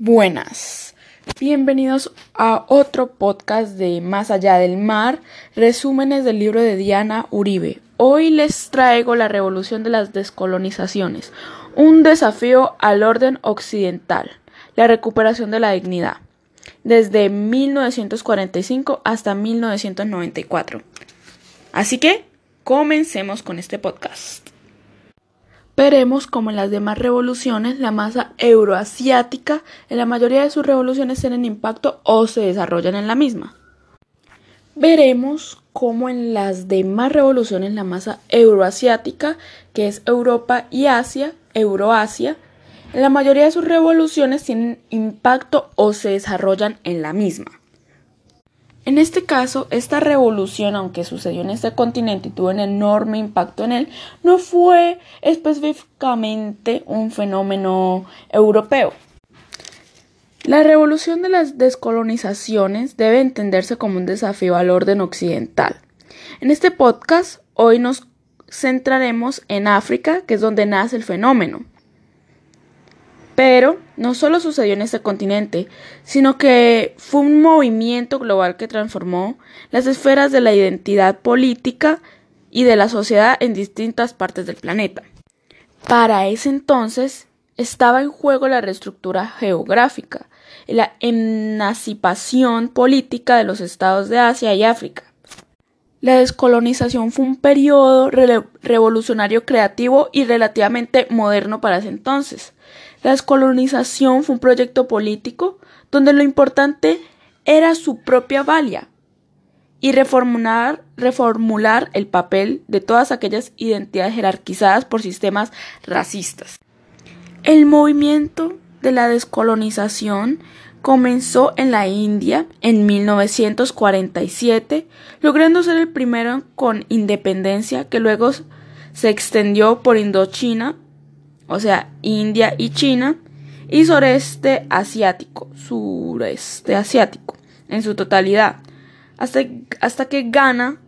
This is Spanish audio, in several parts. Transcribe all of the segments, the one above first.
Buenas, bienvenidos a otro podcast de Más allá del mar, resúmenes del libro de Diana Uribe. Hoy les traigo la revolución de las descolonizaciones, un desafío al orden occidental, la recuperación de la dignidad, desde 1945 hasta 1994. Así que, comencemos con este podcast. Veremos cómo en las demás revoluciones la masa euroasiática en la mayoría de sus revoluciones tienen impacto o se desarrollan en la misma. Veremos cómo en las demás revoluciones la masa euroasiática, que es Europa y Asia, Euroasia, en la mayoría de sus revoluciones tienen impacto o se desarrollan en la misma. En este caso, esta revolución, aunque sucedió en este continente y tuvo un enorme impacto en él, no fue específicamente un fenómeno europeo. La revolución de las descolonizaciones debe entenderse como un desafío al orden occidental. En este podcast, hoy nos centraremos en África, que es donde nace el fenómeno. Pero no solo sucedió en este continente, sino que fue un movimiento global que transformó las esferas de la identidad política y de la sociedad en distintas partes del planeta. Para ese entonces estaba en juego la reestructura geográfica la emancipación política de los estados de Asia y África. La descolonización fue un periodo revolucionario creativo y relativamente moderno para ese entonces la descolonización fue un proyecto político donde lo importante era su propia valia y reformular, reformular el papel de todas aquellas identidades jerarquizadas por sistemas racistas. El movimiento de la descolonización comenzó en la India en 1947, logrando ser el primero con independencia que luego se extendió por Indochina o sea, India y China, y sureste asiático, sureste asiático, en su totalidad, hasta, hasta que Ghana,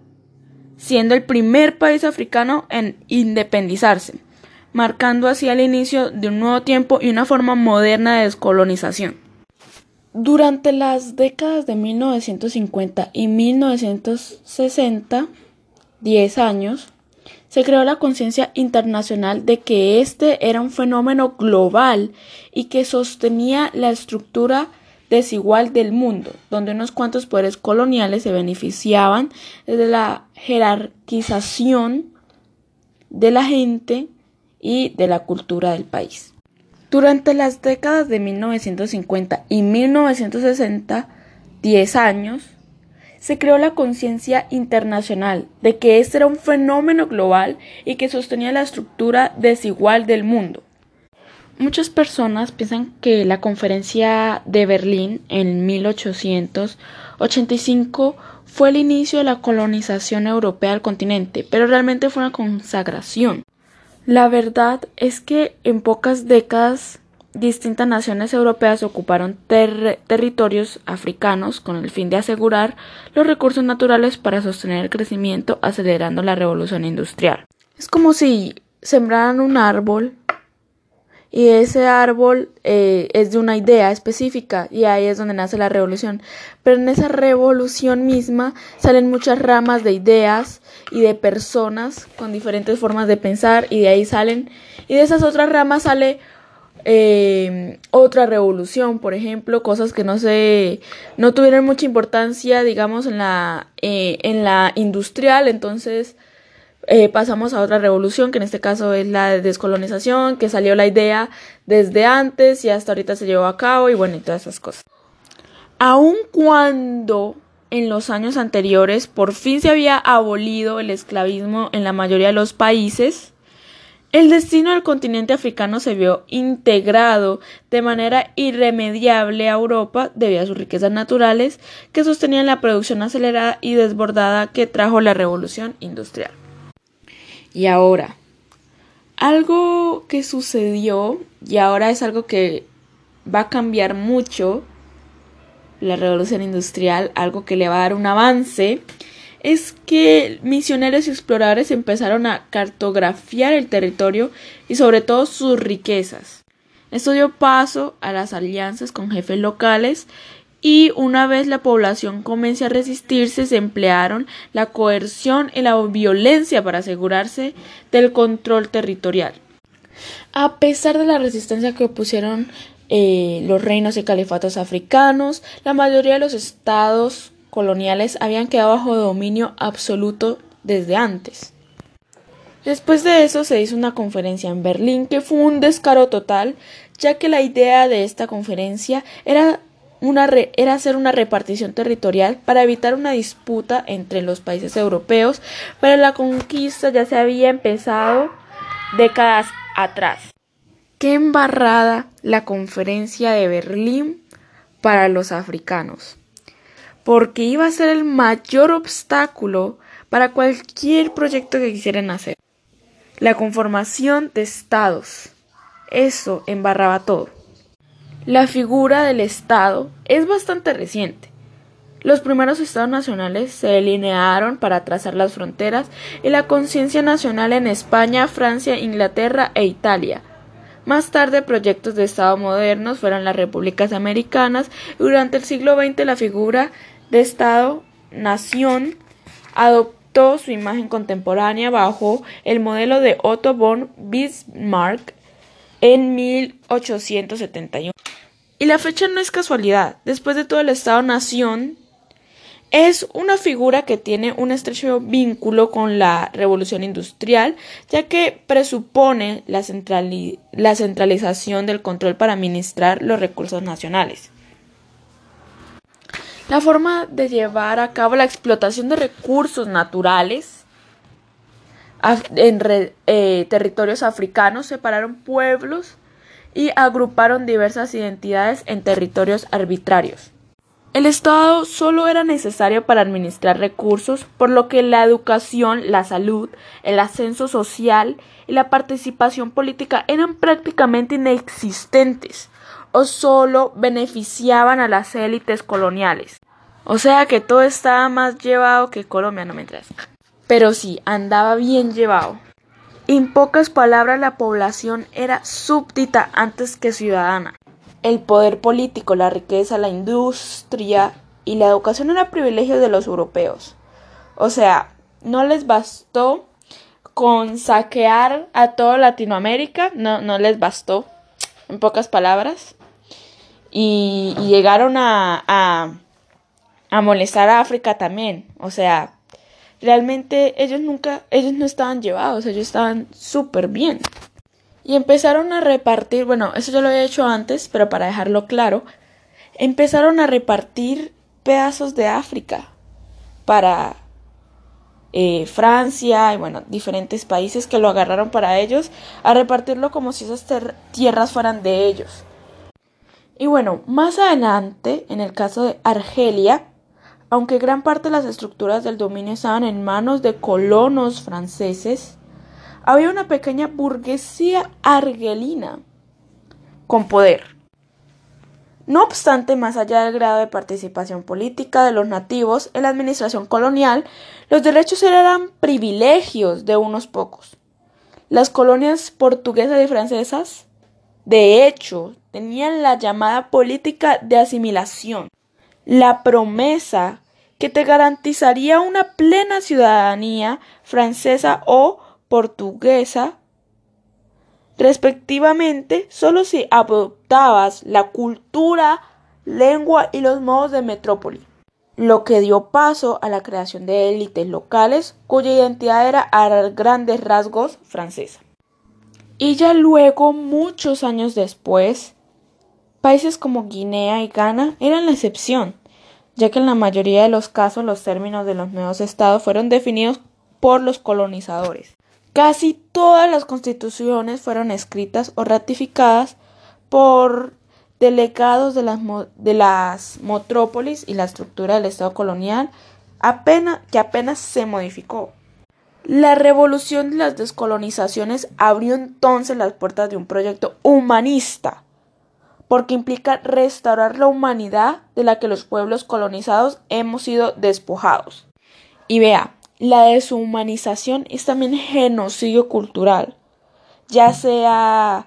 siendo el primer país africano en independizarse, marcando así el inicio de un nuevo tiempo y una forma moderna de descolonización. Durante las décadas de 1950 y 1960, 10 años, se creó la conciencia internacional de que este era un fenómeno global y que sostenía la estructura desigual del mundo, donde unos cuantos poderes coloniales se beneficiaban de la jerarquización de la gente y de la cultura del país. Durante las décadas de 1950 y 1960, 10 años, se creó la conciencia internacional de que este era un fenómeno global y que sostenía la estructura desigual del mundo. Muchas personas piensan que la conferencia de Berlín en 1885 fue el inicio de la colonización europea del continente, pero realmente fue una consagración. La verdad es que en pocas décadas distintas naciones europeas ocuparon territorios africanos con el fin de asegurar los recursos naturales para sostener el crecimiento acelerando la revolución industrial. Es como si sembraran un árbol y ese árbol eh, es de una idea específica y ahí es donde nace la revolución. Pero en esa revolución misma salen muchas ramas de ideas y de personas con diferentes formas de pensar y de ahí salen y de esas otras ramas sale eh, otra revolución, por ejemplo, cosas que no se, no tuvieron mucha importancia, digamos, en la, eh, en la industrial, entonces eh, pasamos a otra revolución, que en este caso es la descolonización, que salió la idea desde antes y hasta ahorita se llevó a cabo y bueno, y todas esas cosas. Aun cuando en los años anteriores por fin se había abolido el esclavismo en la mayoría de los países, el destino del continente africano se vio integrado de manera irremediable a Europa debido a sus riquezas naturales que sostenían la producción acelerada y desbordada que trajo la revolución industrial. Y ahora, algo que sucedió y ahora es algo que va a cambiar mucho la revolución industrial, algo que le va a dar un avance, es que misioneros y exploradores empezaron a cartografiar el territorio y sobre todo sus riquezas. Esto dio paso a las alianzas con jefes locales y una vez la población comenzó a resistirse, se emplearon la coerción y la violencia para asegurarse del control territorial. A pesar de la resistencia que opusieron eh, los reinos y califatos africanos, la mayoría de los estados coloniales habían quedado bajo dominio absoluto desde antes. Después de eso se hizo una conferencia en Berlín que fue un descaro total, ya que la idea de esta conferencia era, una era hacer una repartición territorial para evitar una disputa entre los países europeos, pero la conquista ya se había empezado décadas atrás. Qué embarrada la conferencia de Berlín para los africanos, porque iba a ser el mayor obstáculo para cualquier proyecto que quisieran hacer. La conformación de estados. Eso embarraba todo. La figura del Estado es bastante reciente. Los primeros estados nacionales se delinearon para trazar las fronteras y la conciencia nacional en España, Francia, Inglaterra e Italia. Más tarde, proyectos de Estado modernos fueron las repúblicas americanas y durante el siglo XX la figura de Estado-nación adoptó su imagen contemporánea bajo el modelo de Otto von Bismarck en 1871. Y la fecha no es casualidad. Después de todo, el Estado-Nación es una figura que tiene un estrecho vínculo con la revolución industrial, ya que presupone la, centralización del control para administrar los recursos nacionales. La forma de llevar a cabo la explotación de recursos naturales en eh, territorios africanos separaron pueblos y agruparon diversas identidades en territorios arbitrarios. El Estado solo era necesario para administrar recursos, por lo que la educación, la salud, el ascenso social y la participación política eran prácticamente inexistentes o solo beneficiaban a las élites coloniales. O sea que todo estaba más llevado que Colombia, no me interesa. Pero sí, andaba bien llevado. En pocas palabras, la población era súbdita antes que ciudadana. El poder político, la riqueza, la industria y la educación eran privilegios de los europeos. O sea, no les bastó con saquear a toda Latinoamérica, no, no les bastó, en pocas palabras. Y, llegaron a, a, a molestar a África también. O sea, realmente ellos nunca, ellos no estaban llevados, ellos estaban súper bien. Y empezaron a repartir, bueno, eso yo lo había hecho antes, pero para dejarlo claro, empezaron a repartir pedazos de África para eh, Francia y bueno, diferentes países que lo agarraron para ellos, a repartirlo como si esas tierras fueran de ellos. Y bueno, más adelante, en el caso de Argelia, aunque gran parte de las estructuras del dominio estaban en manos de colonos franceses, había una pequeña burguesía argelina con poder. No obstante, más allá del grado de participación política de los nativos en la administración colonial, los derechos eran privilegios de unos pocos. Las colonias portuguesas y francesas de hecho, tenían la llamada política de asimilación, la promesa que te garantizaría una plena ciudadanía francesa o portuguesa, respectivamente, solo si adoptabas la cultura, lengua y los modos de metrópoli, lo que dio paso a la creación de élites locales cuya identidad era a grandes rasgos francesa. Y ya luego, muchos años después, países como Guinea y Ghana eran la excepción, ya que en la mayoría de los casos los términos de los nuevos estados fueron definidos por los colonizadores. Casi todas las constituciones fueron escritas o ratificadas por delegados de las, de las metrópolis y la estructura del Estado colonial apenas, que apenas se modificó. La revolución de las descolonizaciones abrió entonces las puertas de un proyecto humanista, porque implica restaurar la humanidad de la que los pueblos colonizados hemos sido despojados. Y vea, la deshumanización es también genocidio cultural, ya sea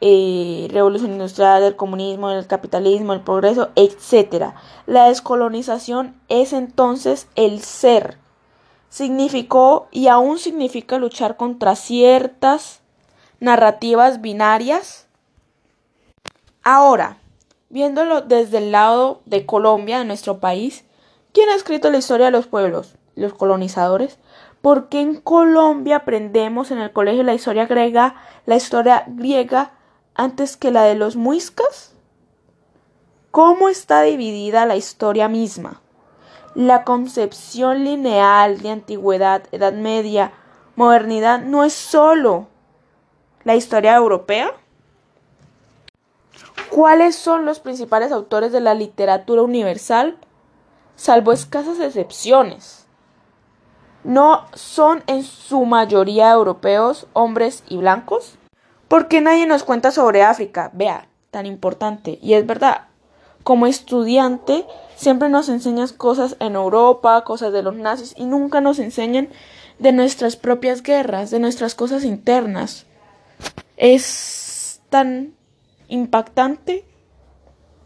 eh, revolución industrial, el comunismo, el capitalismo, el progreso, etc. La descolonización es entonces el ser. Significó y aún significa luchar contra ciertas narrativas binarias. Ahora, viéndolo desde el lado de Colombia, de nuestro país, ¿quién ha escrito la historia de los pueblos? Los colonizadores. ¿Por qué en Colombia aprendemos en el colegio la historia griega, la historia griega antes que la de los muiscas? ¿Cómo está dividida la historia misma? La concepción lineal de antigüedad, Edad Media, modernidad no es solo la historia europea. ¿Cuáles son los principales autores de la literatura universal? Salvo escasas excepciones no son en su mayoría europeos, hombres y blancos? ¿Por qué nadie nos cuenta sobre África? Vea, tan importante. Y es verdad, como estudiante siempre nos enseñas cosas en Europa, cosas de los nazis, y nunca nos enseñan de nuestras propias guerras, de nuestras cosas internas. Es tan impactante.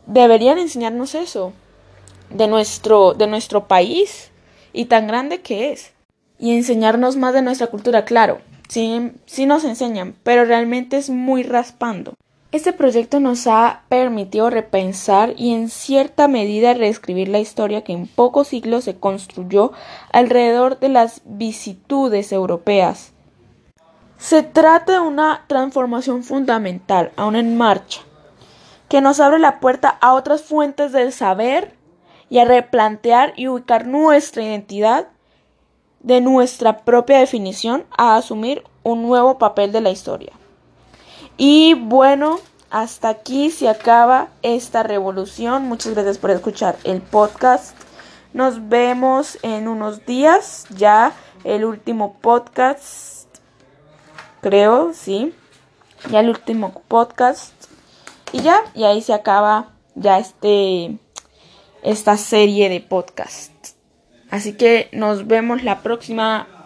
Deberían enseñarnos eso de nuestro, de nuestro país y tan grande que es y enseñarnos más de nuestra cultura, claro, sí, sí nos enseñan, pero realmente es muy raspando. Este proyecto nos ha permitido repensar y en cierta medida reescribir la historia que en pocos siglos se construyó alrededor de las vicitudes europeas. Se trata de una transformación fundamental, aún en marcha, que nos abre la puerta a otras fuentes del saber y a replantear y ubicar nuestra identidad de nuestra propia definición a asumir un nuevo papel de la historia. Y bueno, hasta aquí se acaba esta revolución. Muchas gracias por escuchar el podcast. Nos vemos en unos días, ya el último podcast, creo, sí, ya el último podcast. Y ya, y ahí se acaba ya este, esta serie de podcasts. Así que nos vemos la próxima